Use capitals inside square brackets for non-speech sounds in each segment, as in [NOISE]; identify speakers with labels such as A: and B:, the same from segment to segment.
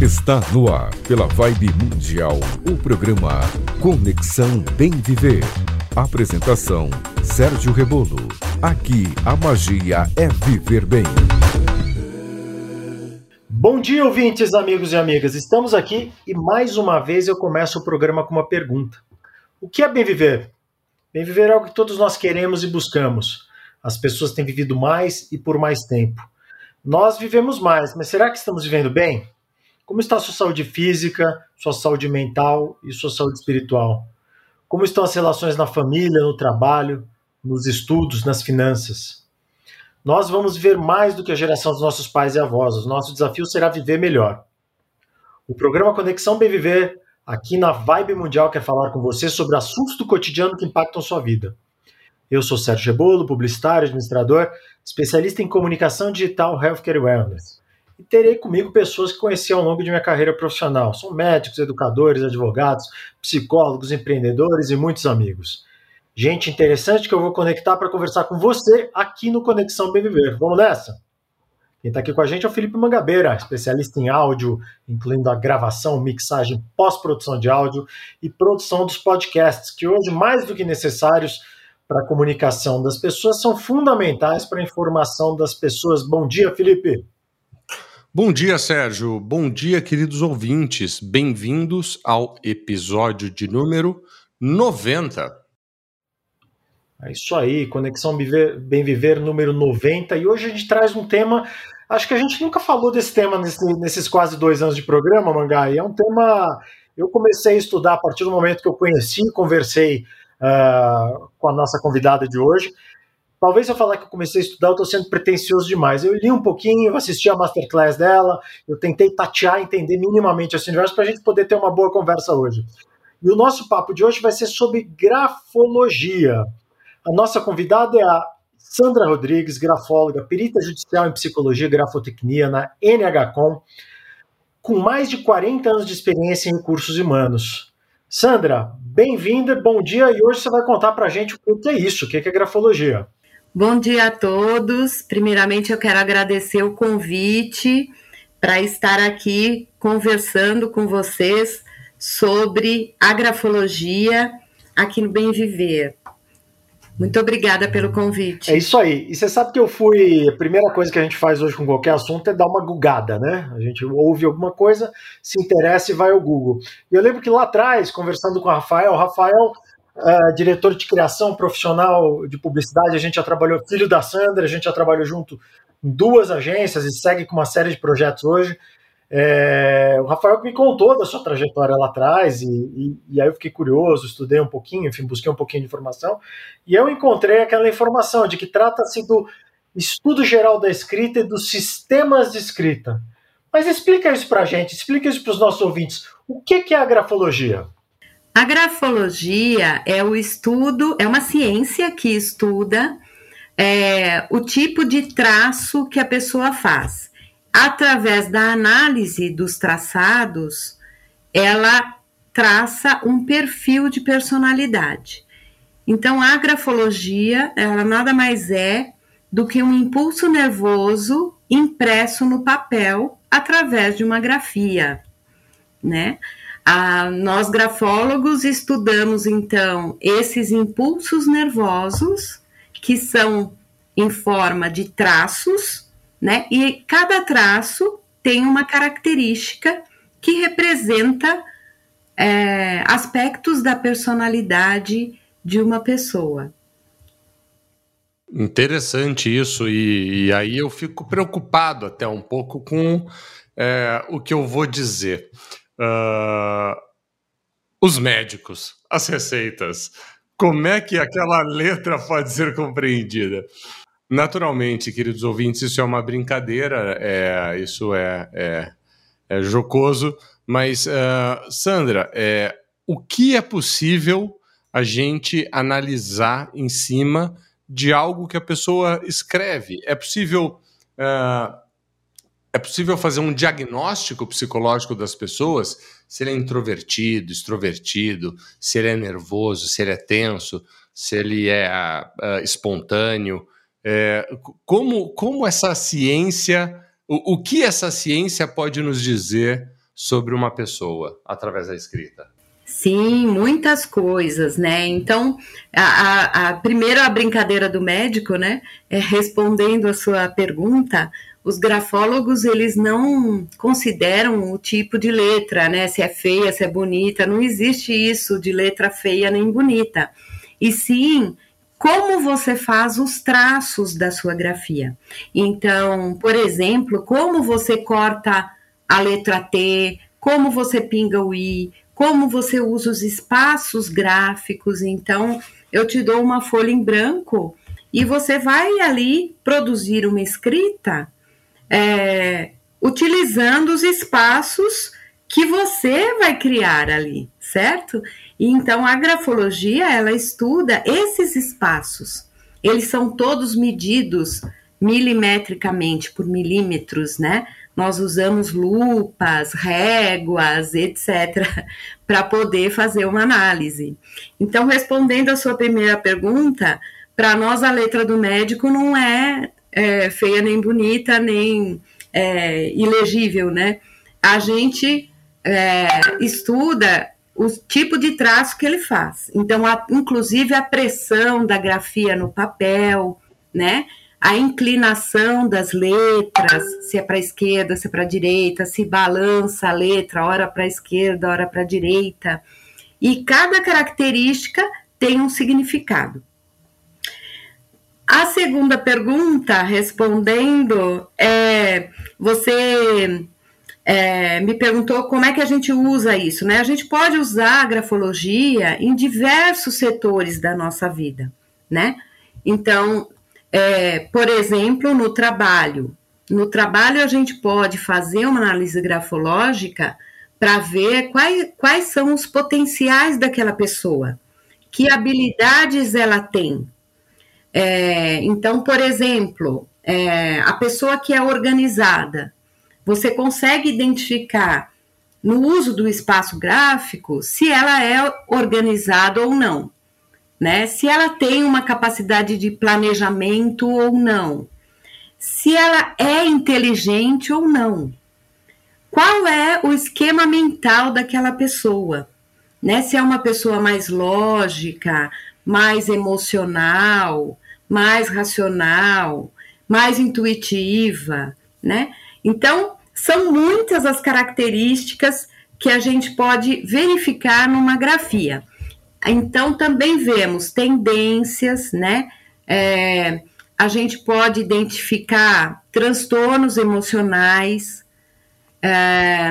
A: Está no ar, pela Vibe Mundial, o programa Conexão Bem Viver. Apresentação: Sérgio Rebolo. Aqui a magia é viver bem.
B: Bom dia, ouvintes, amigos e amigas. Estamos aqui e mais uma vez eu começo o programa com uma pergunta: O que é bem viver? Bem viver é algo que todos nós queremos e buscamos. As pessoas têm vivido mais e por mais tempo. Nós vivemos mais, mas será que estamos vivendo bem? Como está a sua saúde física, sua saúde mental e sua saúde espiritual? Como estão as relações na família, no trabalho, nos estudos, nas finanças? Nós vamos viver mais do que a geração dos nossos pais e avós. O nosso desafio será viver melhor. O programa Conexão Bem Viver, aqui na Vibe Mundial, quer falar com você sobre assuntos do cotidiano que impactam sua vida. Eu sou Sérgio Rebolo, publicitário, administrador, especialista em comunicação digital, healthcare e wellness e terei comigo pessoas que conheci ao longo de minha carreira profissional. São médicos, educadores, advogados, psicólogos, empreendedores e muitos amigos. Gente interessante que eu vou conectar para conversar com você aqui no Conexão Bem Viver. Vamos nessa? Quem está aqui com a gente é o Felipe Mangabeira, especialista em áudio, incluindo a gravação, mixagem, pós-produção de áudio e produção dos podcasts, que hoje, mais do que necessários para a comunicação das pessoas, são fundamentais para a informação das pessoas. Bom dia, Felipe.
C: Bom dia, Sérgio. Bom dia, queridos ouvintes. Bem-vindos ao episódio de número 90.
B: É isso aí, Conexão Bem Viver número 90. E hoje a gente traz um tema. Acho que a gente nunca falou desse tema nesse, nesses quase dois anos de programa, Mangai. É um tema. Eu comecei a estudar a partir do momento que eu conheci e conversei uh, com a nossa convidada de hoje. Talvez eu falar que eu comecei a estudar, eu estou sendo pretencioso demais. Eu li um pouquinho, assisti a masterclass dela, eu tentei tatear, entender minimamente esse universo para a gente poder ter uma boa conversa hoje. E o nosso papo de hoje vai ser sobre grafologia. A nossa convidada é a Sandra Rodrigues, grafóloga, perita judicial em psicologia e grafotecnia na NHCom, com mais de 40 anos de experiência em recursos humanos. Sandra, bem-vinda, bom dia, e hoje você vai contar para a gente o que é isso, o que é grafologia.
D: Bom dia a todos. Primeiramente, eu quero agradecer o convite para estar aqui conversando com vocês sobre a grafologia aqui no Bem Viver. Muito obrigada pelo convite.
B: É isso aí. E você sabe que eu fui. A primeira coisa que a gente faz hoje com qualquer assunto é dar uma gugada, né? A gente ouve alguma coisa, se interessa e vai ao Google. E eu lembro que lá atrás, conversando com o Rafael, o Rafael uh, diretor de criação profissional de publicidade, a gente já trabalhou, filho da Sandra, a gente já trabalhou junto em duas agências e segue com uma série de projetos hoje. É, o Rafael me contou da sua trajetória lá atrás, e, e, e, aí eu fiquei curioso, estudei um pouquinho, enfim, busquei um pouquinho de informação, e eu encontrei aquela informação de que trata-se do estudo geral da escrita e dos sistemas de escrita. Mas explica isso para a gente, explica isso para os nossos ouvintes. O que, que é a grafologia?
D: A grafologia é o estudo, é uma ciência que estuda é, o tipo de traço que a pessoa faz. Através da análise dos traçados, ela traça um perfil de personalidade. Então, a grafologia, ela nada mais é do que um impulso nervoso impresso no papel através de uma grafia, né? Ah, nós grafólogos estudamos então esses impulsos nervosos que são em forma de traços, né? E cada traço tem uma característica que representa é, aspectos da personalidade de uma pessoa.
C: Interessante isso, e, e, aí eu fico preocupado até um pouco com é, o que eu vou dizer. Uh, os médicos, as receitas. Como é que aquela letra pode ser compreendida? Naturalmente, queridos ouvintes, isso é uma brincadeira, é, isso é, é, é jocoso, mas, uh, Sandra, é, o que é possível a gente analisar em cima de algo que a pessoa escreve? É possível. Uh, é possível fazer um diagnóstico psicológico das pessoas, se ele é introvertido, extrovertido, se ele é nervoso, se ele é tenso, se ele é uh, espontâneo. É, como, como essa ciência, o, o que essa ciência pode nos dizer sobre uma pessoa através da escrita?
D: Sim, muitas coisas, né? Então, a, a, a primeira brincadeira do médico, né, é respondendo a sua pergunta, os grafólogos eles não consideram o tipo de letra, né? Se é feia, se é bonita, não existe isso de letra feia nem bonita. E sim, como você faz os traços da sua grafia. Então, por exemplo, como você corta a letra T, como você pinga o I, como você usa os espaços gráficos. Então, eu te dou uma folha em branco e você vai ali produzir uma escrita é, utilizando os espaços que você vai criar ali, certo? E então a grafologia ela estuda esses espaços. Eles são todos medidos milimetricamente por milímetros, né? Nós usamos lupas, réguas, etc, para [LAUGHS] poder fazer uma análise. Então, respondendo a sua primeira pergunta, para nós a letra do médico não é é, feia nem bonita, nem é, ilegível, né? A gente é, estuda o tipo de traço que ele faz. Então, a, inclusive a pressão da grafia no papel, né? A inclinação das letras, se é para esquerda, se é para direita, se balança a letra, hora para esquerda, hora para direita. E cada característica tem um significado. A segunda pergunta, respondendo, é, você é, me perguntou como é que a gente usa isso, né? A gente pode usar a grafologia em diversos setores da nossa vida, né? Então, é, por exemplo, no trabalho. No trabalho, a gente pode fazer uma análise grafológica para ver quais, quais são os potenciais daquela pessoa, que habilidades ela tem, é, então, por exemplo, é, a pessoa que é organizada, você consegue identificar no uso do espaço gráfico se ela é organizada ou não, né? Se ela tem uma capacidade de planejamento ou não, se ela é inteligente ou não. Qual é o esquema mental daquela pessoa? Né? Se é uma pessoa mais lógica, mais emocional, mais racional, mais intuitiva, né? Então, são muitas as características que a gente pode verificar numa grafia. Então, também vemos tendências, né? É, a gente pode identificar transtornos emocionais, é,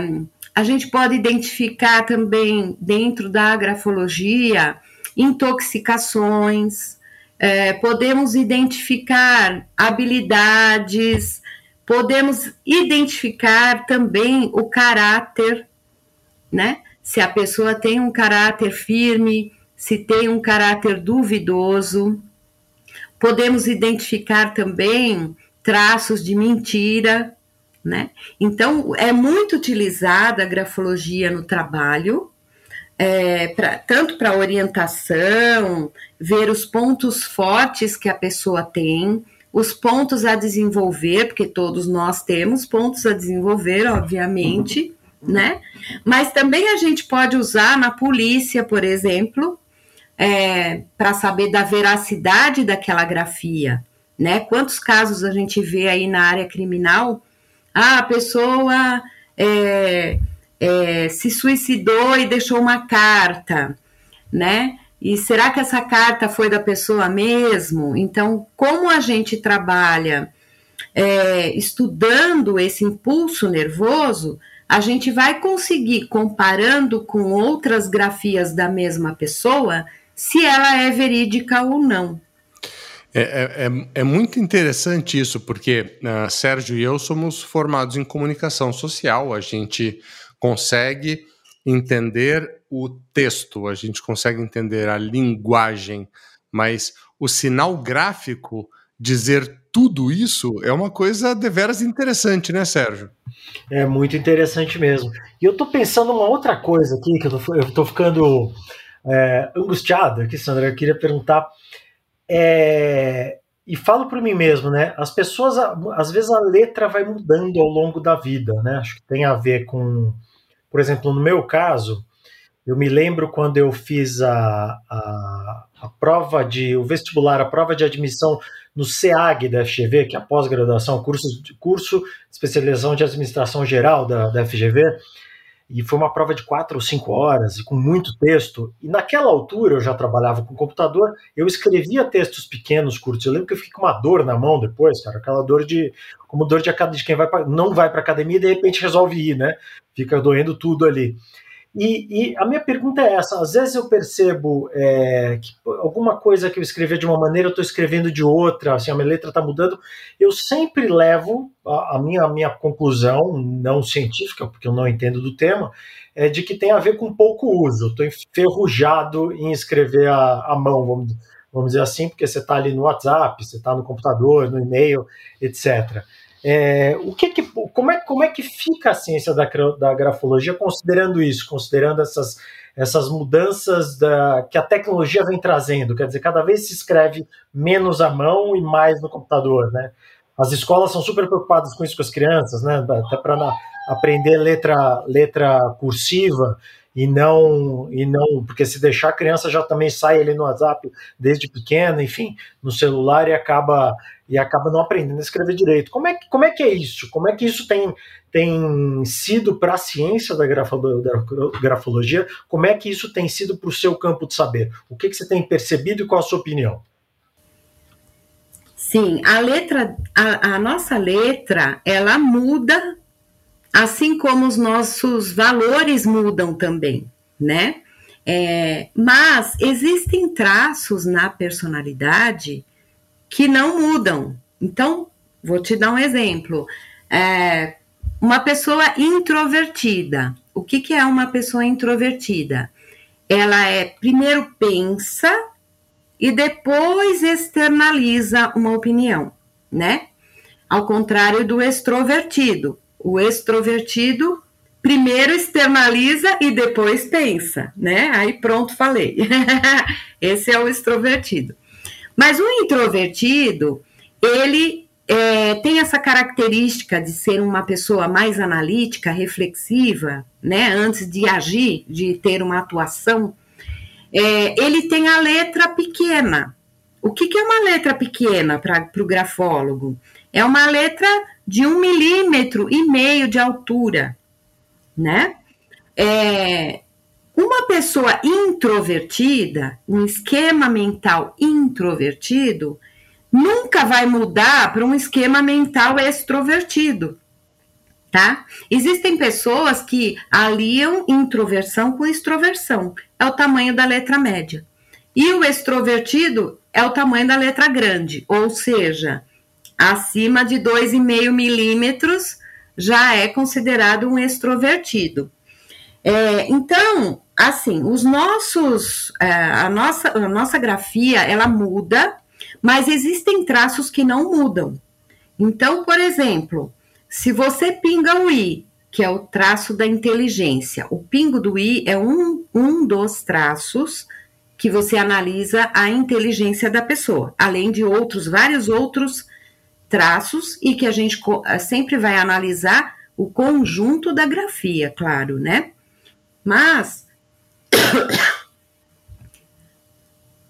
D: a gente pode identificar também, dentro da grafologia, intoxicações, é, podemos identificar habilidades, podemos identificar também o caráter, né? Se a pessoa tem um caráter firme, se tem um caráter duvidoso. Podemos identificar também traços de mentira, né? Então, é muito utilizada a grafologia no trabalho, é, pra, tanto para orientação, ver os pontos fortes que a pessoa tem, os pontos a desenvolver, porque todos nós temos pontos a desenvolver, obviamente, né? Mas também a gente pode usar na polícia, por exemplo, é, para saber da veracidade daquela grafia, né? Quantos casos a gente vê aí na área criminal? Ah, a pessoa é, é, se suicidou e deixou uma carta, né? E será que essa carta foi da pessoa mesmo? Então, como a gente trabalha é, estudando esse impulso nervoso, a gente vai conseguir, comparando com outras grafias da mesma pessoa, se ela é verídica ou não.
C: É, é, é, é muito interessante isso, porque uh, Sérgio e eu somos formados em comunicação social, a gente consegue entender o texto, a gente consegue entender a linguagem, mas o sinal gráfico dizer tudo isso é uma coisa deveras interessante, né, Sérgio?
B: É muito interessante mesmo. E eu tô pensando uma outra coisa aqui, que eu tô ficando é, angustiado aqui, Sandra. Eu queria perguntar. É, e falo por mim mesmo, né? As pessoas, às vezes, a letra vai mudando ao longo da vida, né? Acho que tem a ver com por exemplo, no meu caso, eu me lembro quando eu fiz a, a, a prova de, o vestibular, a prova de admissão no SEAG da FGV, que é a pós-graduação, curso, curso de especialização de administração geral da, da FGV, e foi uma prova de quatro ou cinco horas e com muito texto. E naquela altura eu já trabalhava com computador, eu escrevia textos pequenos, curtos. Eu lembro que eu fiquei com uma dor na mão depois, cara, aquela dor de como dor de, de quem vai pra, não vai para academia e de repente resolve ir, né? Fica doendo tudo ali. E, e, a minha pergunta é essa: às vezes eu percebo é, que alguma coisa que eu escrevi de uma maneira, eu estou escrevendo de outra, assim, a minha letra está mudando. Eu sempre levo a, a, minha, a minha conclusão, não científica, porque eu não entendo do tema, é de que tem a ver com pouco uso. Estou enferrujado em escrever a, a mão, vamos, vamos dizer assim, porque você está ali no WhatsApp, você está no computador, no e-mail, etc. É, o que, que como, é, como é que fica a ciência da, da grafologia considerando isso, considerando essas, essas mudanças da, que a tecnologia vem trazendo? Quer dizer, cada vez se escreve menos à mão e mais no computador, né? As escolas são super preocupadas com isso com as crianças, né? Até para aprender letra, letra cursiva e não e não porque se deixar a criança já também sai ali no WhatsApp desde pequena, enfim, no celular e acaba e acaba não aprendendo a escrever direito. Como é que, como é, que é isso? Como é que isso tem, tem sido para a ciência da, grafologia? Como é que isso tem sido para o seu campo de saber? O que, que você tem percebido e qual a sua opinião?
D: Sim, a letra, a, a nossa letra, ela muda assim como os nossos valores mudam também, né? É, mas existem traços na personalidade que não mudam. Então, vou te dar um exemplo. É, uma pessoa introvertida. O que, que é uma pessoa introvertida? Ela é primeiro pensa e depois externaliza uma opinião, né? Ao contrário do extrovertido, o extrovertido primeiro externaliza e depois pensa, né? Aí pronto, falei. [LAUGHS] Esse é o extrovertido. Mas o introvertido, ele é, tem essa característica de ser uma pessoa mais analítica, reflexiva, né? Antes de agir, de ter uma atuação. É, ele tem a letra pequena. O que, que é uma letra pequena para o grafólogo? É uma letra de um milímetro e meio de altura, né? É, uma pessoa introvertida, um esquema mental introvertido, nunca vai mudar para um esquema mental extrovertido, tá? Existem pessoas que aliam introversão com extroversão, é o tamanho da letra média. E o extrovertido é o tamanho da letra grande, ou seja, acima de 2,5 milímetros já é considerado um extrovertido. É, então, assim, os nossos, é, a, nossa, a nossa grafia, ela muda, mas existem traços que não mudam. Então, por exemplo, se você pinga o I, que é o traço da inteligência, o pingo do I é um, um dos traços que você analisa a inteligência da pessoa, além de outros, vários outros traços e que a gente eh, sempre vai analisar o conjunto da grafia, claro, né? Mas,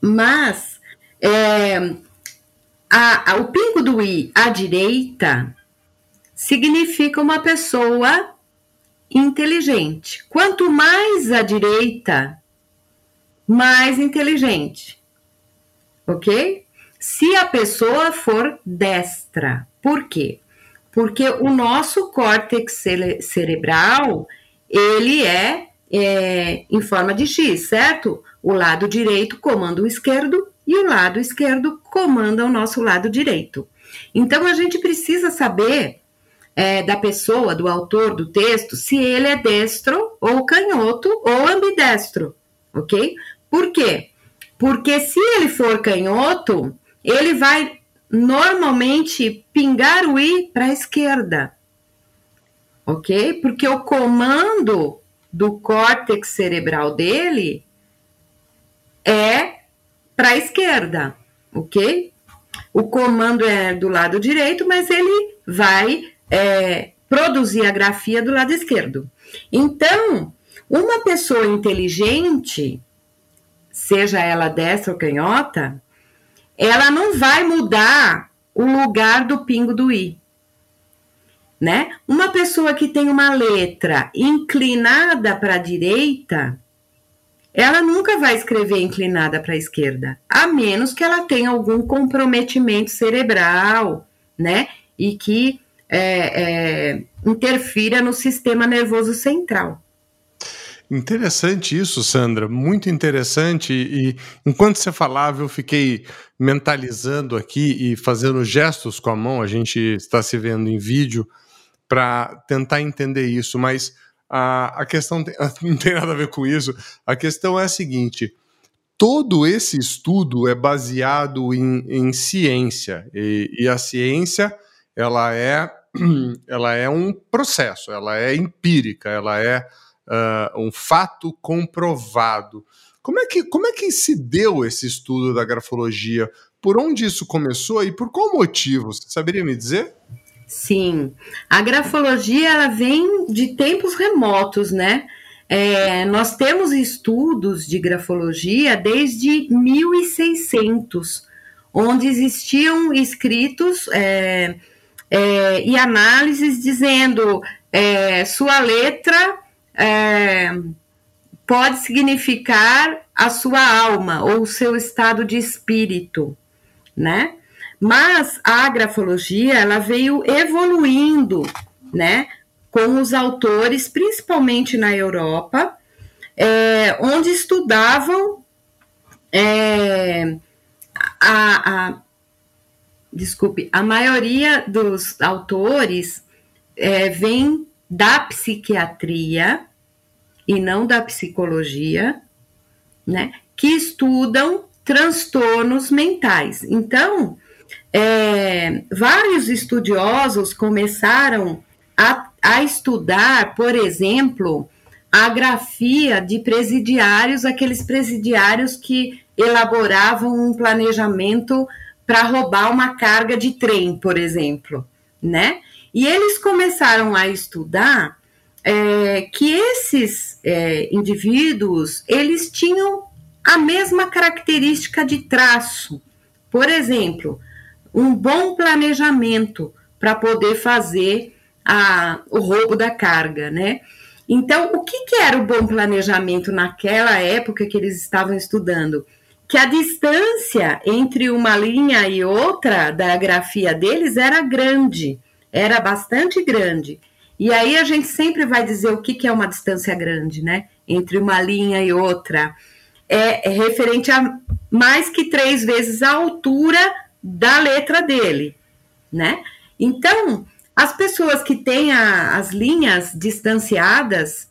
D: mas é, a, a, o pingo do i à direita significa uma pessoa inteligente. Quanto mais à direita, mais inteligente. Ok? se a pessoa for destra. Por quê? Porque o nosso córtex cere cerebral, ele é, é em forma de X, certo? O lado direito comanda o esquerdo e o lado esquerdo comanda o nosso lado direito. Então a gente precisa saber é, da pessoa, do autor do texto, se ele é destro ou canhoto ou ambidestro, ok? Por quê? Porque se ele for canhoto, ele vai normalmente pingar o i para a esquerda, ok? Porque o comando do córtex cerebral dele é para a esquerda, ok? O comando é do lado direito, mas ele vai é, produzir a grafia do lado esquerdo. Então, uma pessoa inteligente, seja ela destra ou canhota, ela não vai mudar o lugar do pingo do i. Né? Uma pessoa que tem uma letra inclinada para a direita, ela nunca vai escrever inclinada para a esquerda, a menos que ela tenha algum comprometimento cerebral, né? E que é, é, interfira no sistema nervoso central.
C: Interessante isso, Sandra, muito interessante. E enquanto você falava, eu fiquei mentalizando aqui e fazendo gestos com a mão. A gente está se vendo em vídeo para tentar entender isso, mas a, a questão tem, [LAUGHS] não tem nada a ver com isso. A questão é a seguinte: todo esse estudo é baseado em, em ciência e, e a ciência ela é [CLEARS THROAT] ela é um processo, ela é empírica, ela é uh, um fato comprovado. Como é, que, como é que se deu esse estudo da grafologia? Por onde isso começou e por qual motivo? Você saberia me dizer?
D: Sim, a grafologia ela vem de tempos remotos, né? É, nós temos estudos de grafologia desde 1600, onde existiam escritos é, é, e análises dizendo é, sua letra é, pode significar a sua alma ou o seu estado de espírito, né? Mas a grafologia ela veio evoluindo, né? Com os autores, principalmente na Europa, é, onde estudavam é, a, a, desculpe, a maioria dos autores é, vem da psiquiatria e não da psicologia, né, que estudam transtornos mentais. Então, é, vários estudiosos começaram a, a estudar, por exemplo, a grafia de presidiários, aqueles presidiários que elaboravam um planejamento para roubar uma carga de trem, por exemplo, né? E eles começaram a estudar é, que esses é, indivíduos eles tinham a mesma característica de traço. Por exemplo, um bom planejamento para poder fazer a, o roubo da carga, né? Então, o que, que era o bom planejamento naquela época que eles estavam estudando? Que a distância entre uma linha e outra da grafia deles era grande era bastante grande. E aí a gente sempre vai dizer o que, que é uma distância grande, né? Entre uma linha e outra. É, é referente a mais que três vezes a altura da letra dele, né? Então, as pessoas que têm a, as linhas distanciadas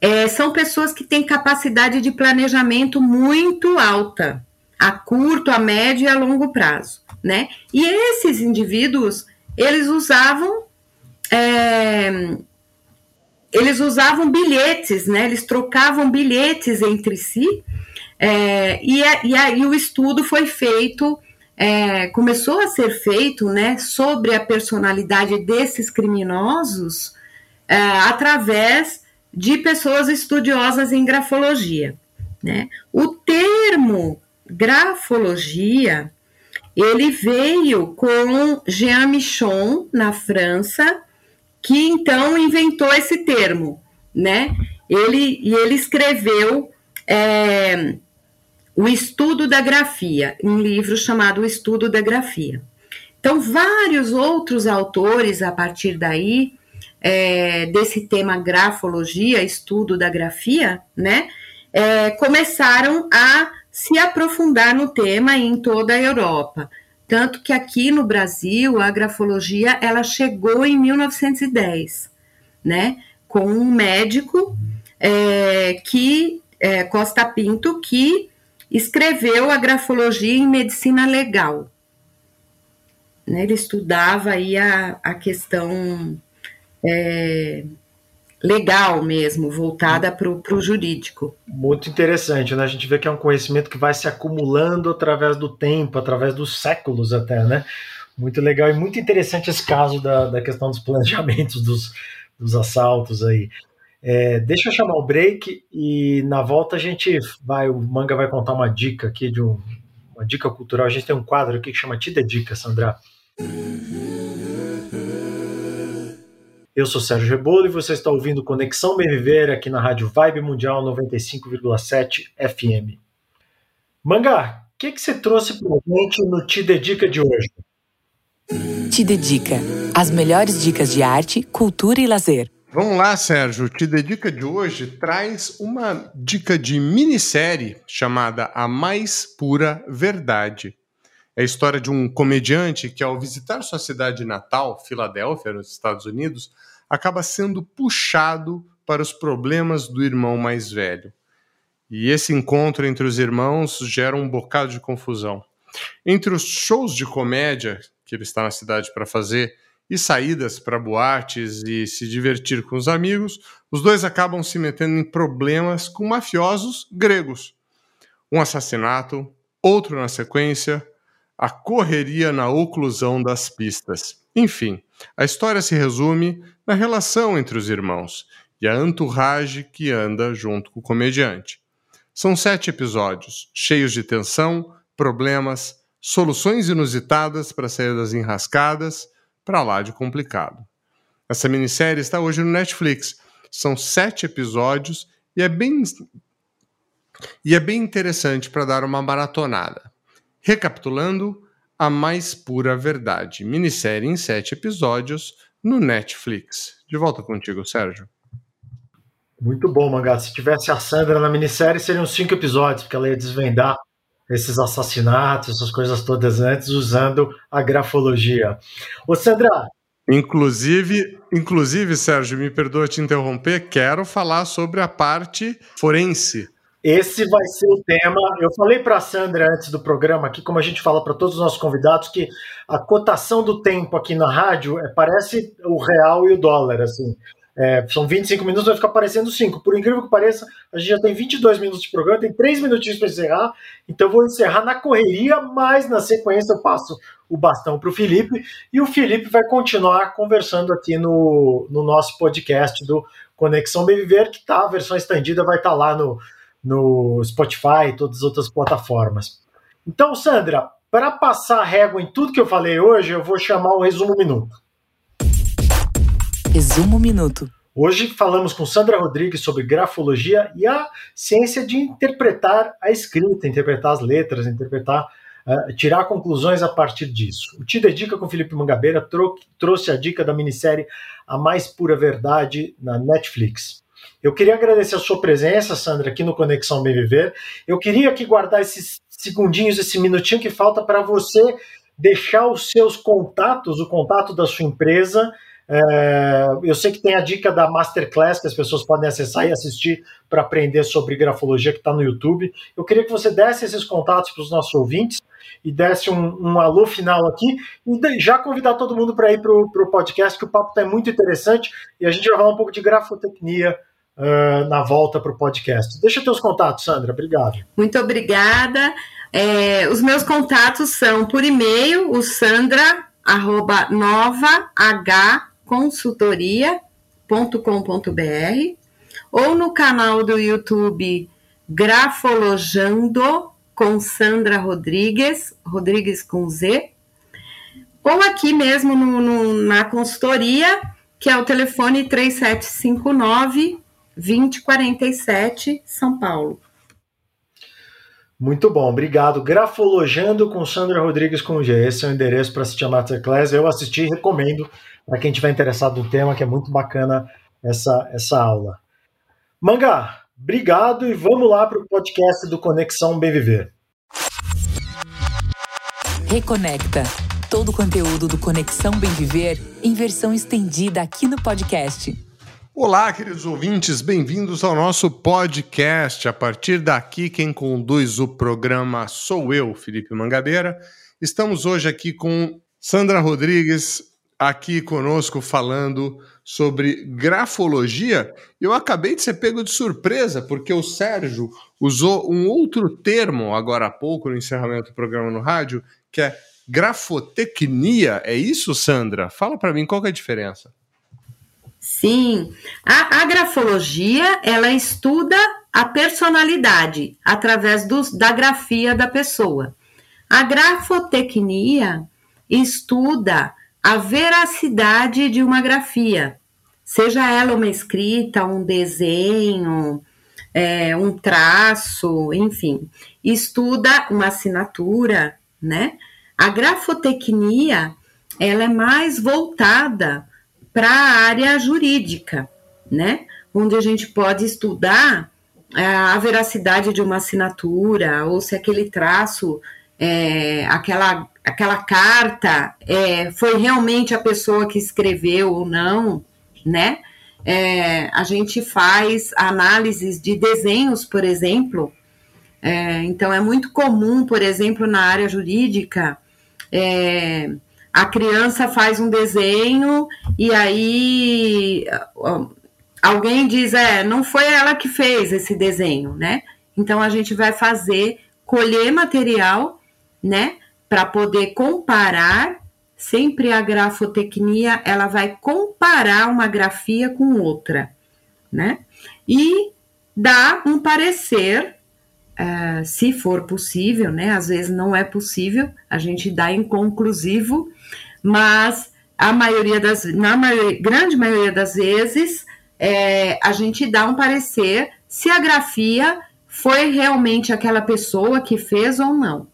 D: é, são pessoas que têm capacidade de planejamento muito alta, a curto, a médio e a longo prazo, né? E esses indivíduos eles usavam é, eles usavam bilhetes, né? Eles trocavam bilhetes entre si é, e, a, e, a, e, o estudo foi feito, é, começou a ser feito, né? Sobre a personalidade desses criminosos é, através de pessoas estudiosas em grafologia, né? O termo grafologia ele veio com Jean Michon, na França, que então inventou esse termo, né? Ele, e ele escreveu é, o estudo da grafia, um livro chamado O Estudo da Grafia. Então, vários outros autores, a partir daí, é, desse tema grafologia, estudo da grafia, né, é, começaram a se aprofundar no tema em toda a Europa. Tanto que aqui no Brasil a grafologia ela chegou em 1910, né? Com um médico é, que é, Costa Pinto que escreveu a grafologia em medicina legal. Né? Ele estudava aí a, a questão é, legal mesmo, voltada para o jurídico.
B: Muito interessante, né? A gente vê que é um conhecimento que vai se acumulando através do tempo, através dos séculos até, né? Muito legal e muito interessante esse caso da, da questão dos planejamentos dos, dos assaltos aí. É, deixa eu chamar o break e na volta a gente vai, o Manga vai contar uma dica aqui de um, uma dica cultural. A gente tem um quadro aqui que chama Te Dedica, Sandra. Eu sou Sérgio Rebolo e você está ouvindo Conexão Bem Viver aqui na Rádio Vibe Mundial 95,7 FM. Manga, o que, que você trouxe para gente no Te Dedica de hoje?
E: Te Dedica. As melhores dicas de arte, cultura e lazer.
C: Vamos lá, Sérgio. Te Dedica de hoje traz uma dica de minissérie chamada A Mais Pura Verdade. É a história de um comediante que, ao visitar sua cidade natal, Filadélfia, nos Estados Unidos, acaba sendo puxado para os problemas do irmão mais velho. E esse encontro entre os irmãos gera um bocado de confusão. Entre os shows de comédia que ele está na cidade para fazer e saídas para boates e se divertir com os amigos, os dois acabam se metendo em problemas com mafiosos gregos. Um assassinato, outro na sequência, a correria na oclusão das pistas. Enfim, a história se resume na relação entre os irmãos e a entourage que anda junto com o comediante. São sete episódios, cheios de tensão, problemas, soluções inusitadas para sair das enrascadas, para lá de complicado. Essa minissérie está hoje no Netflix. São sete episódios e é bem, e é bem interessante para dar uma maratonada. Recapitulando, a mais pura verdade. Minissérie em sete episódios no Netflix. De volta contigo, Sérgio.
B: Muito bom, Mangá. Se tivesse a Sandra na minissérie, seriam cinco episódios, porque ela ia desvendar esses assassinatos, essas coisas todas antes, usando a grafologia. Ô, Sandra.
C: Inclusive, inclusive, Sérgio, me perdoa te interromper, quero falar sobre a parte forense.
B: Esse vai ser o tema. Eu falei para a Sandra antes do programa aqui, como a gente fala para todos os nossos convidados, que a cotação do tempo aqui na rádio é, parece o real e o dólar, assim. É, são 25 minutos, vai ficar parecendo 5. Por incrível que pareça, a gente já tem 22 minutos de programa, tem 3 minutinhos para encerrar, então eu vou encerrar na correria, mas na sequência eu passo o bastão para o Felipe, e o Felipe vai continuar conversando aqui no, no nosso podcast do Conexão Bem Viver, que tá, a versão estendida vai estar tá lá no, no Spotify e todas as outras plataformas. Então, Sandra, para passar régua em tudo que eu falei hoje, eu vou chamar o resumo minuto.
E: Resumo Minuto.
B: Hoje falamos com Sandra Rodrigues sobre grafologia e a ciência de interpretar a escrita, interpretar as letras, interpretar, uh, tirar conclusões a partir disso. O Te Dedica com Felipe Mangabeira trou trouxe a dica da minissérie A Mais Pura Verdade na Netflix. Eu queria agradecer a sua presença, Sandra, aqui no Conexão Bem Viver. Eu queria aqui guardar esses segundinhos, esse minutinho que falta para você deixar os seus contatos, o contato da sua empresa, é, eu sei que tem a dica da Masterclass que as pessoas podem acessar e assistir para aprender sobre grafologia que está no YouTube. Eu queria que você desse esses contatos para os nossos ouvintes e desse um, um, alô final aqui e já convidar todo mundo para ir para o podcast, que o papo está muito interessante e a gente vai falar um pouco de grafotecnia uh, na volta para o podcast. Deixa teus contatos, Sandra. Obrigado.
D: Muito obrigada. É, os meus contatos são por e-mail, o sandra, arroba, nova, h, consultoria.com.br ou no canal do YouTube Grafolojando com Sandra Rodrigues, Rodrigues com Z, ou aqui mesmo no, no, na consultoria, que é o telefone 3759 2047, São Paulo.
B: Muito bom, obrigado. Grafolojando com Sandra Rodrigues com G. Esse é o endereço para assistir a Masterclass. Eu assisti e recomendo para quem estiver interessado no tema, que é muito bacana essa, essa aula. Mangá, obrigado e vamos lá para o podcast do Conexão Bem Viver.
E: Reconecta. Todo o conteúdo do Conexão Bem Viver em versão estendida aqui no podcast.
C: Olá, queridos ouvintes, bem-vindos ao nosso podcast. A partir daqui, quem conduz o programa sou eu, Felipe Mangabeira. Estamos hoje aqui com Sandra Rodrigues, aqui conosco falando sobre grafologia. Eu acabei de ser pego de surpresa, porque o Sérgio usou um outro termo agora há pouco no encerramento do programa no rádio, que é grafotecnia, é isso, Sandra? Fala para mim qual é a diferença.
D: Sim, a, a, grafologia ela estuda a personalidade através dos, da grafia da pessoa. A grafotecnia estuda a veracidade de uma grafia, seja ela uma escrita, um desenho, é, um traço, enfim, estuda uma assinatura, né? A grafotecnia ela é mais voltada para a área jurídica, né? Onde a gente pode estudar é, a veracidade de uma assinatura, ou se aquele traço, é, aquela, aquela carta é, foi realmente a pessoa que escreveu ou não, né? É, a gente faz análises de desenhos, por exemplo. É, então, é muito comum, por exemplo, na área jurídica, é, a criança faz um desenho e aí alguém diz, é, não foi ela que fez esse desenho, né? Então a gente vai fazer, colher material, né, para poder comparar. Sempre a grafotecnia, ela vai comparar uma grafia com outra, né? E dar um parecer Uh, se for possível, né? Às vezes não é possível, a gente dá inconclusivo, mas a maioria das, na maioria, grande maioria das vezes, é, a gente dá um parecer se a grafia foi realmente aquela pessoa que fez ou não.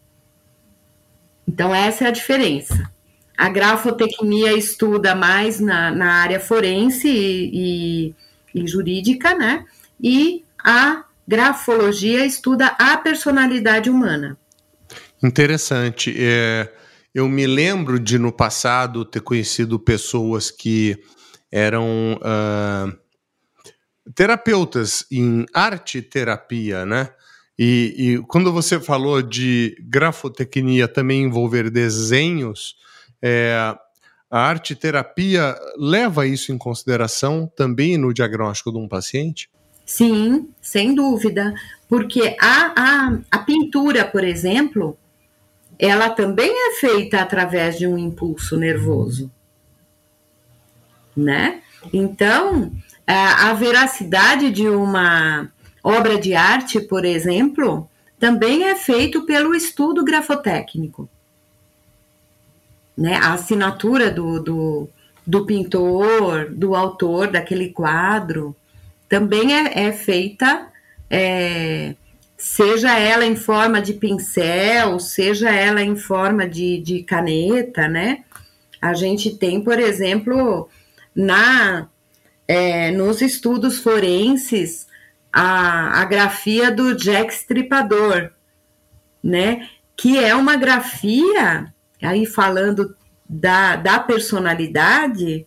D: Então, essa é a diferença. A grafotecnia estuda mais na, na área forense e, e, e jurídica, né? E a grafologia estuda a personalidade humana.
C: Interessante. É, eu me lembro de no passado ter conhecido pessoas que eram uh, terapeutas em arte terapia, né? E, e, quando você falou de grafotecnia também envolver desenhos, é, a arte terapia leva isso em consideração também no diagnóstico de um paciente?
D: Sim, sem dúvida. Porque a, a, a pintura, por exemplo, ela também é feita através de um impulso nervoso. Né? Então, a, veracidade de uma obra de arte, por exemplo, também é feito pelo estudo grafotécnico. Né? A assinatura do, do, do pintor, do autor daquele quadro, também é, é feita, é, seja ela em forma de pincel, seja ela em forma de, de caneta, né? A gente tem, por exemplo, na é, nos estudos forenses a, a grafia do Jack Stripador, né? Que é uma grafia, aí falando da, da personalidade,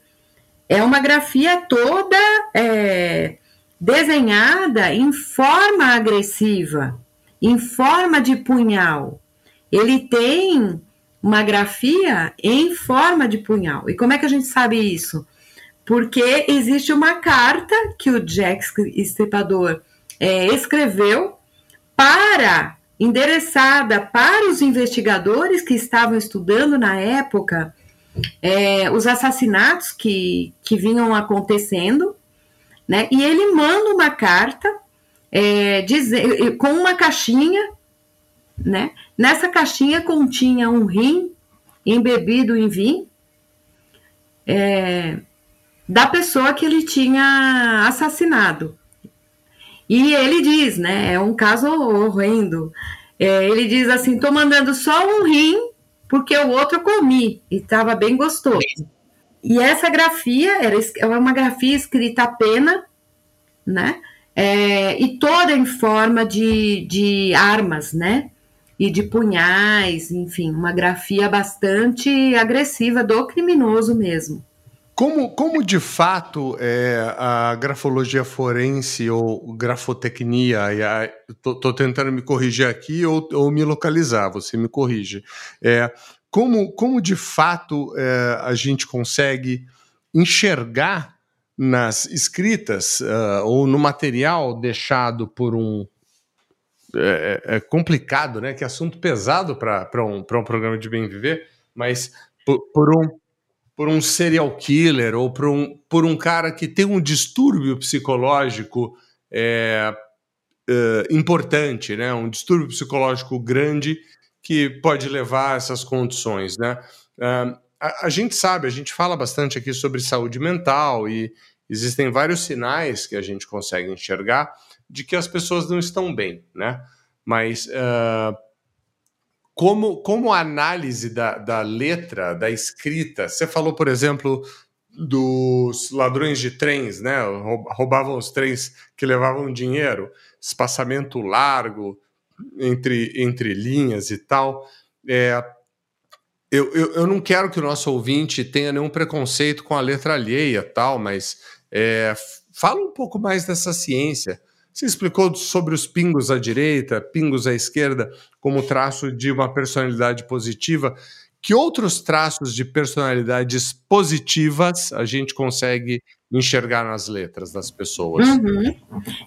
D: é uma grafia toda é, desenhada em forma agressiva, em forma de punhal. Ele tem uma grafia em forma de punhal. E como é que a gente sabe isso? Porque existe uma carta que o Jack Estripador é, escreveu para endereçada para os investigadores que estavam estudando na época é, os assassinatos que, que vinham acontecendo né? E ele manda uma carta é, dizer, com uma caixinha, né? Nessa caixinha continha um rim embebido em vinho é, da pessoa que ele tinha assassinado. E ele diz, né? É um caso horrendo. É, ele diz assim: tô mandando só um rim porque o outro eu comi e estava bem gostoso. E essa grafia era é uma grafia escrita a pena, né? É, e toda em forma de, de armas, né? E de punhais, enfim, uma grafia bastante agressiva do criminoso mesmo.
C: Como, como de fato é, a grafologia forense ou grafotecnia, estou tentando me corrigir aqui ou, ou, me localizar, você me corrige. É, como, como de fato é, a gente consegue enxergar nas escritas uh, ou no material deixado por um. É, é, é complicado, né? Que assunto pesado para um, um programa de bem viver. Mas por, por um por um serial killer ou por um, por um cara que tem um distúrbio psicológico é, é, importante, né? um distúrbio psicológico grande que pode levar a essas condições. Né? Uh, a, gente sabe, a gente fala bastante aqui sobre saúde mental e existem vários sinais que a gente consegue enxergar de que as pessoas não estão bem, né? Mas uh, como, como a análise da, da letra, da escrita, você falou, por exemplo, dos ladrões de trens, né? Roubavam os trens que levavam dinheiro, espaçamento largo entre, entre linhas e tal. É, eu, eu, eu não quero que o nosso ouvinte tenha nenhum preconceito com a letra alheia, tal, mas é, fala um pouco mais dessa ciência. Você explicou sobre os pingos à direita, pingos à esquerda, como traço de uma personalidade positiva. Que outros traços de personalidades positivas a gente consegue enxergar nas letras das pessoas?
D: Uhum.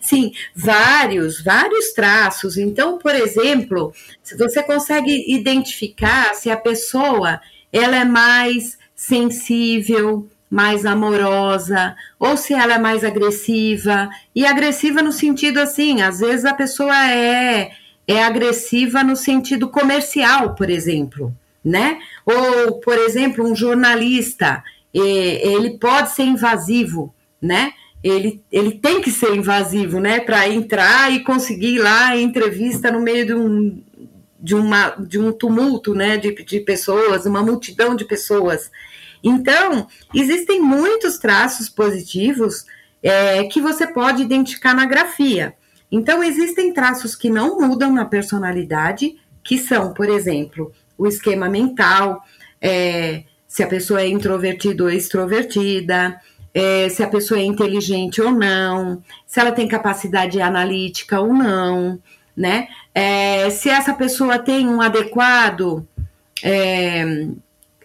D: Sim, vários, vários traços. Então, por exemplo, você consegue identificar se a pessoa ela é mais sensível, mais amorosa, ou se ela é mais agressiva. E agressiva no sentido assim, às vezes a pessoa é é agressiva no sentido comercial, por exemplo, né? Ou, por exemplo, um jornalista, ele pode ser invasivo, né? Ele, ele tem que ser invasivo, né? Para entrar e conseguir lá entrevista no meio de um, de uma, de um tumulto, né? De, de pessoas, uma multidão de pessoas. Então, existem muitos traços positivos é, que você pode identificar na grafia. Então, existem traços que não mudam na personalidade, que são, por exemplo, o esquema mental, é, se a pessoa é introvertida ou extrovertida, é, se a pessoa é inteligente ou não, se ela tem capacidade analítica ou não, né? É, se essa pessoa tem um adequado é,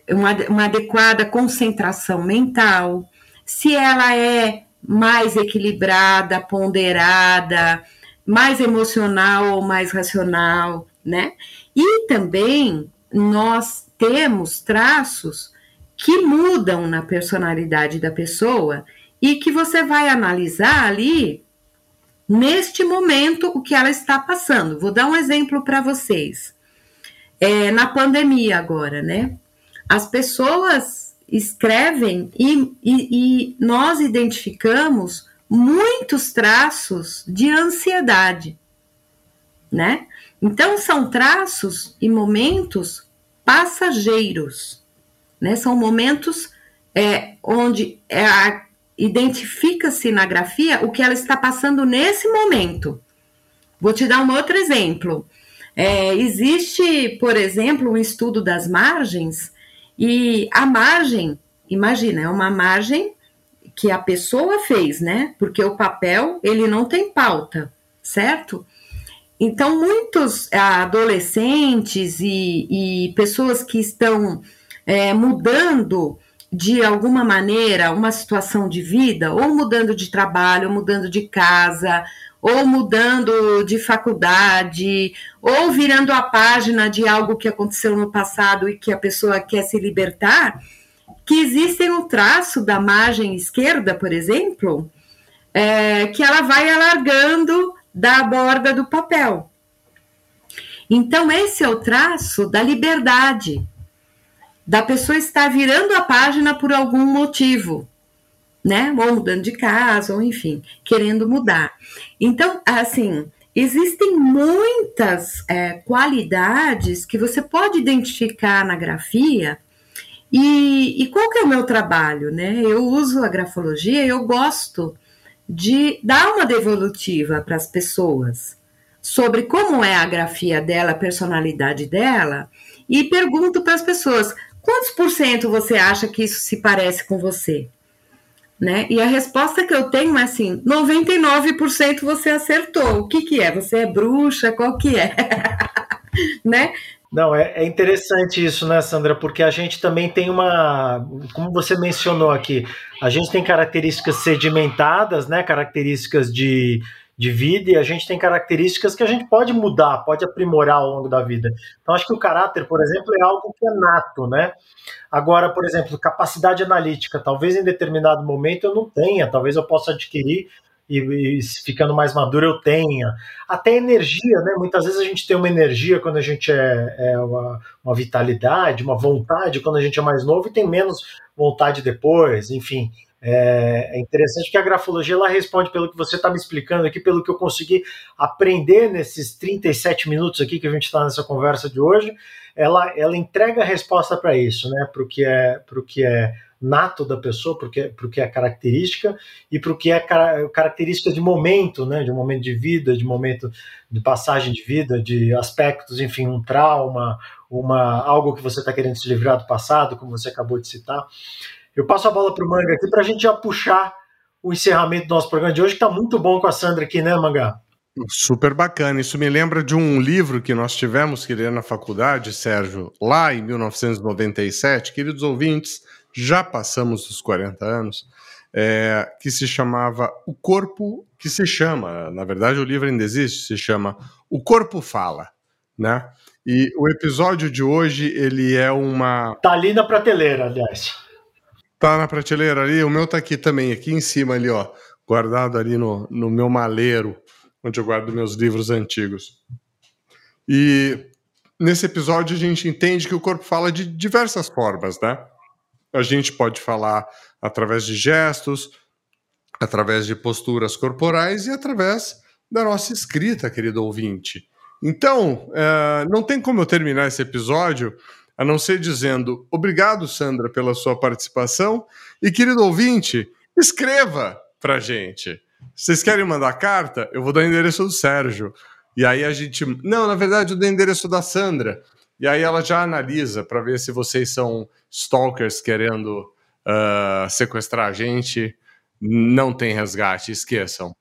D: uma, uma adequada concentração mental, se ela é mais equilibrada, ponderada, mais emocional ou mais racional, né? E também nós temos traços que mudam na personalidade da pessoa e que você vai analisar ali neste momento o que ela está passando. Vou dar um exemplo para vocês. É, na pandemia agora, né? As pessoas escrevem e, e, e nós identificamos muitos traços de ansiedade, né? Então são traços e momentos passageiros, né? São momentos é, onde é, identifica-se na grafia o que ela está passando nesse momento. Vou te dar um outro exemplo. É, existe, por exemplo, um estudo das margens e a margem, imagina, é uma margem que a pessoa fez, né? Porque o papel, ele não tem pauta, certo? Então, muitos é, adolescentes e, e pessoas que estão é, mudando de alguma maneira uma situação de vida, ou mudando de trabalho, ou mudando de casa, ou mudando de faculdade, ou virando a página de algo que aconteceu no passado e que a pessoa quer se libertar, que existem um traço da margem esquerda, por exemplo, é, que ela vai alargando da borda do papel. Então, esse é o traço da liberdade, da pessoa estar virando a página por algum motivo né? Ou mudando de casa, ou enfim, querendo mudar. Então, assim, existem muitas é, qualidades que você pode identificar na grafia. E, e qual que é o meu trabalho, né? Eu uso a grafologia eu gosto de dar uma devolutiva para as pessoas sobre como é a grafia dela, a personalidade dela, e pergunto para as pessoas: quantos por cento você acha que isso se parece com você? Né? E a resposta que eu tenho é assim: 99% você acertou. O que, que é? Você é bruxa? Qual que é? [LAUGHS] né?
B: Não, é, é, interessante isso, né, Sandra? Porque a gente também tem uma, como você mencionou aqui, a gente tem características sedimentadas, né? Características de de vida e a gente tem características que a gente pode mudar, pode aprimorar ao longo da vida. Então, acho que o caráter, por exemplo, é algo que é nato, né? Agora, por exemplo, capacidade analítica, talvez em determinado momento eu não tenha, talvez eu possa adquirir e, e, ficando mais maduro eu tenha. Até energia, né? Muitas vezes a gente tem uma energia quando a gente é, é uma, uma, vitalidade, uma vontade quando a gente é mais novo e tem menos vontade depois, enfim. É, é interessante que a grafologia ela responde pelo que você está me explicando aqui, pelo que eu consegui aprender nesses 37 minutos aqui que a gente está nessa conversa de hoje. Ela, ela entrega a resposta para isso, né? Para o que é, pro que é nato da pessoa, para o que é característica e para o que é característica de momento, né, de momento de vida, de momento de passagem de vida, de aspectos, enfim, um trauma, uma algo que você está querendo se livrar do passado, como você acabou de citar. Eu passo a bola para o Manga aqui para a gente já puxar o encerramento do nosso programa de hoje, que está muito bom com a Sandra aqui, né, Manga?
C: Super bacana. Isso me lembra de um livro que nós tivemos que ler na faculdade, Sérgio, lá em 1997. Queridos ouvintes, já passamos dos 40 anos, é, que se chamava O Corpo, que se chama, na verdade o livro ainda existe, se chama O Corpo Fala, né? E o episódio de hoje, ele é uma...
B: Tá ali na prateleira, aliás.
C: Tá na prateleira ali, o meu tá aqui também, aqui em cima ali, ó, guardado ali no, no meu maleiro, onde eu guardo meus livros antigos. E nesse episódio a gente entende que o corpo fala de diversas formas, né? A gente pode falar através de gestos, através de posturas corporais e através da nossa escrita, querido ouvinte. Então, é, não tem como eu terminar esse episódio a não ser dizendo obrigado, Sandra, pela sua participação. E, querido ouvinte, escreva pra gente. Vocês querem mandar carta? Eu vou dar o endereço do Sérgio. E aí a gente. Não, na verdade, eu dei o endereço da Sandra. E aí ela já analisa para ver se vocês são stalkers querendo uh, sequestrar a gente. Não tem resgate, esqueçam.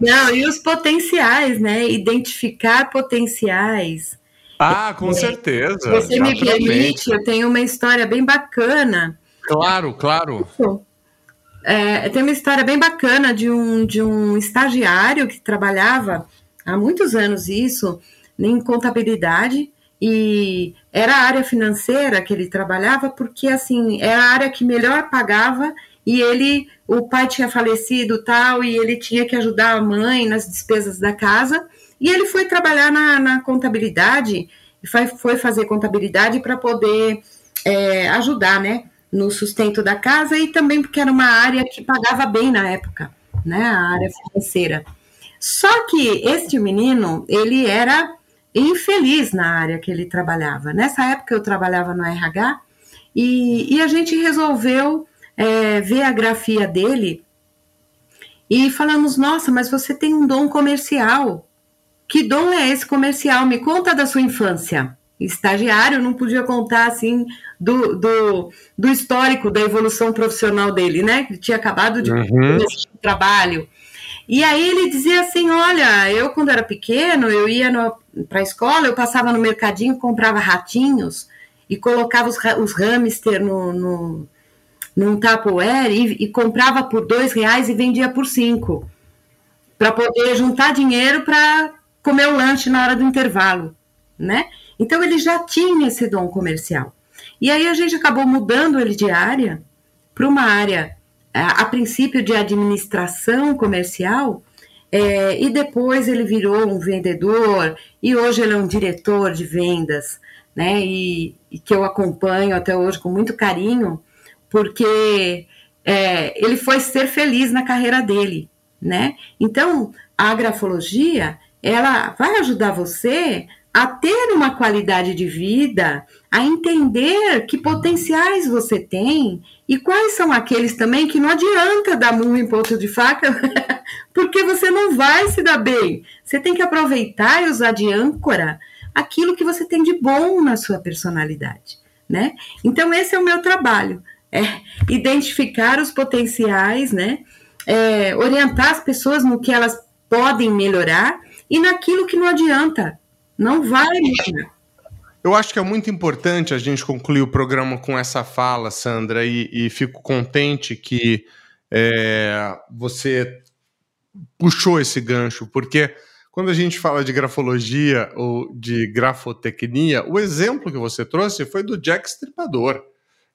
D: Não, e os potenciais, né? Identificar potenciais.
C: Ah, com é, certeza.
D: Você me permite, eu tenho uma história bem bacana.
C: Claro, claro.
D: É, tem uma história bem bacana de um, de um estagiário que trabalhava há muitos anos isso, em contabilidade e era a área financeira que ele trabalhava porque assim era a área que melhor pagava e ele o pai tinha falecido tal e ele tinha que ajudar a mãe nas despesas da casa e ele foi trabalhar na, na contabilidade e foi, foi fazer contabilidade para poder é, ajudar né no sustento da casa e também porque era uma área que pagava bem na época né a área financeira. Só que este menino ele era infeliz na área que ele trabalhava. Nessa época eu trabalhava no RH e, e a gente resolveu é, ver a grafia dele e falamos: Nossa, mas você tem um dom comercial. Que dom é esse comercial? Me conta da sua infância. Estagiário não podia contar assim do, do, do histórico da evolução profissional dele, né? Que tinha acabado de uhum. trabalho. E aí ele dizia assim: Olha, eu quando era pequeno, eu ia para a escola, eu passava no mercadinho, comprava ratinhos e colocava os, os hamster no, no, num Tupperware e, e comprava por dois reais e vendia por cinco, para poder juntar dinheiro para comer o lanche na hora do intervalo, né? Então ele já tinha esse dom comercial. E aí a gente acabou mudando ele de área para uma área a, princípio de administração comercial, é, e depois ele virou um vendedor, e hoje ele é um diretor de vendas, né? E, e que eu acompanho até hoje com muito carinho, porque é, ele foi ser feliz na carreira dele, né? Então, a grafologia, ela vai ajudar você a ter uma qualidade de vida, a entender que potenciais você tem e quais são aqueles também que não adianta dar murro em ponto de faca, [LAUGHS] porque você não vai se dar bem. Você tem que aproveitar e usar de âncora aquilo que você tem de bom na sua personalidade, né? Então esse é o meu trabalho, é identificar os potenciais, né? É, orientar as pessoas no que elas podem melhorar e naquilo que não adianta, não vai melhorar.
C: Eu acho que é muito importante a gente concluir o programa com essa fala, Sandra, e, e fico contente que é, você puxou esse gancho, porque quando a gente fala de grafologia ou de grafotecnia, o exemplo que você trouxe foi do Jack Stripador,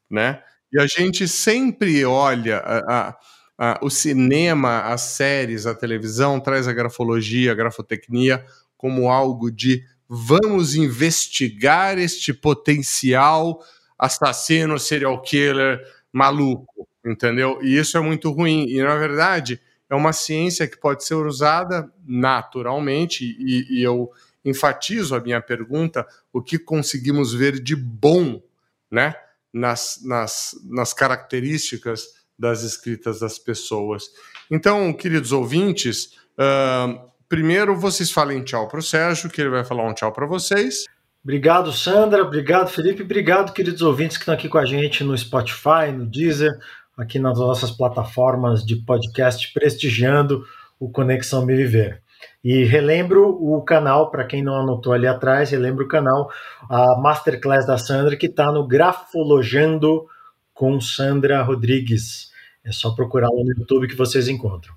C: né? E a gente sempre olha a, a, a, o cinema, as séries, a televisão traz a grafologia, a grafotecnia como algo de vamos investigar este potencial assassino, serial killer, maluco, entendeu? E isso é muito ruim. E na verdade é uma ciência que pode ser usada naturalmente, e, e eu enfatizo a minha pergunta: o que conseguimos ver de bom, né? Nas, nas, nas características das escritas das pessoas. Então, queridos ouvintes, uh, primeiro vocês falem tchau para o Sérgio, que ele vai falar um tchau para vocês.
B: Obrigado, Sandra. Obrigado, Felipe. Obrigado, queridos ouvintes que estão aqui com a gente no Spotify, no Deezer, aqui nas nossas plataformas de podcast, prestigiando o Conexão Me Viver. E relembro o canal, para quem não anotou ali atrás, relembro o canal, a Masterclass da Sandra, que está no Grafologando com Sandra Rodrigues. É só procurar lá no YouTube que vocês encontram.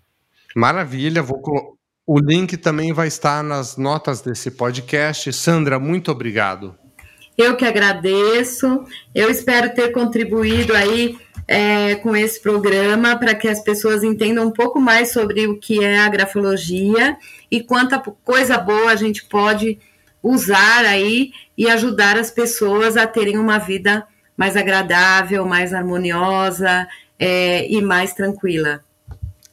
C: Maravilha, vou o link também vai estar nas notas desse podcast. Sandra, muito obrigado.
D: Eu que agradeço. Eu espero ter contribuído aí é, com esse programa para que as pessoas entendam um pouco mais sobre o que é a grafologia e quanta coisa boa a gente pode usar aí e ajudar as pessoas a terem uma vida mais agradável, mais harmoniosa é, e mais tranquila.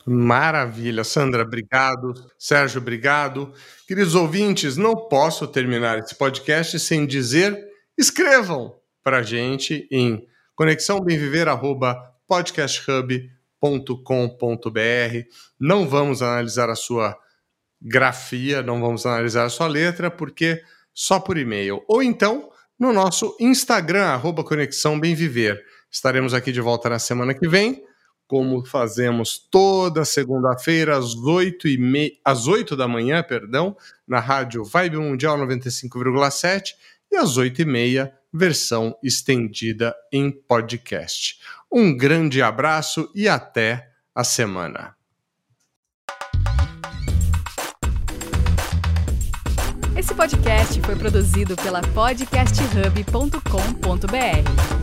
C: Maravilha, Sandra, obrigado. Sérgio, obrigado. Queridos ouvintes, não posso terminar esse podcast sem dizer: escrevam para a gente em conexãobemviver@podcasthub.com.br. Não vamos analisar a sua grafia, não vamos analisar a sua letra, porque só por e-mail. Ou então no nosso Instagram, arroba Conexão Bem Viver. Estaremos aqui de volta na semana que vem como fazemos toda segunda-feira às 8 e me... às 8 da manhã, perdão, na rádio Vibe Mundial 95,7 e às 8 e meia, versão estendida em podcast. Um grande abraço e até a semana.
E: Esse podcast foi produzido pela podcasthub.com.br.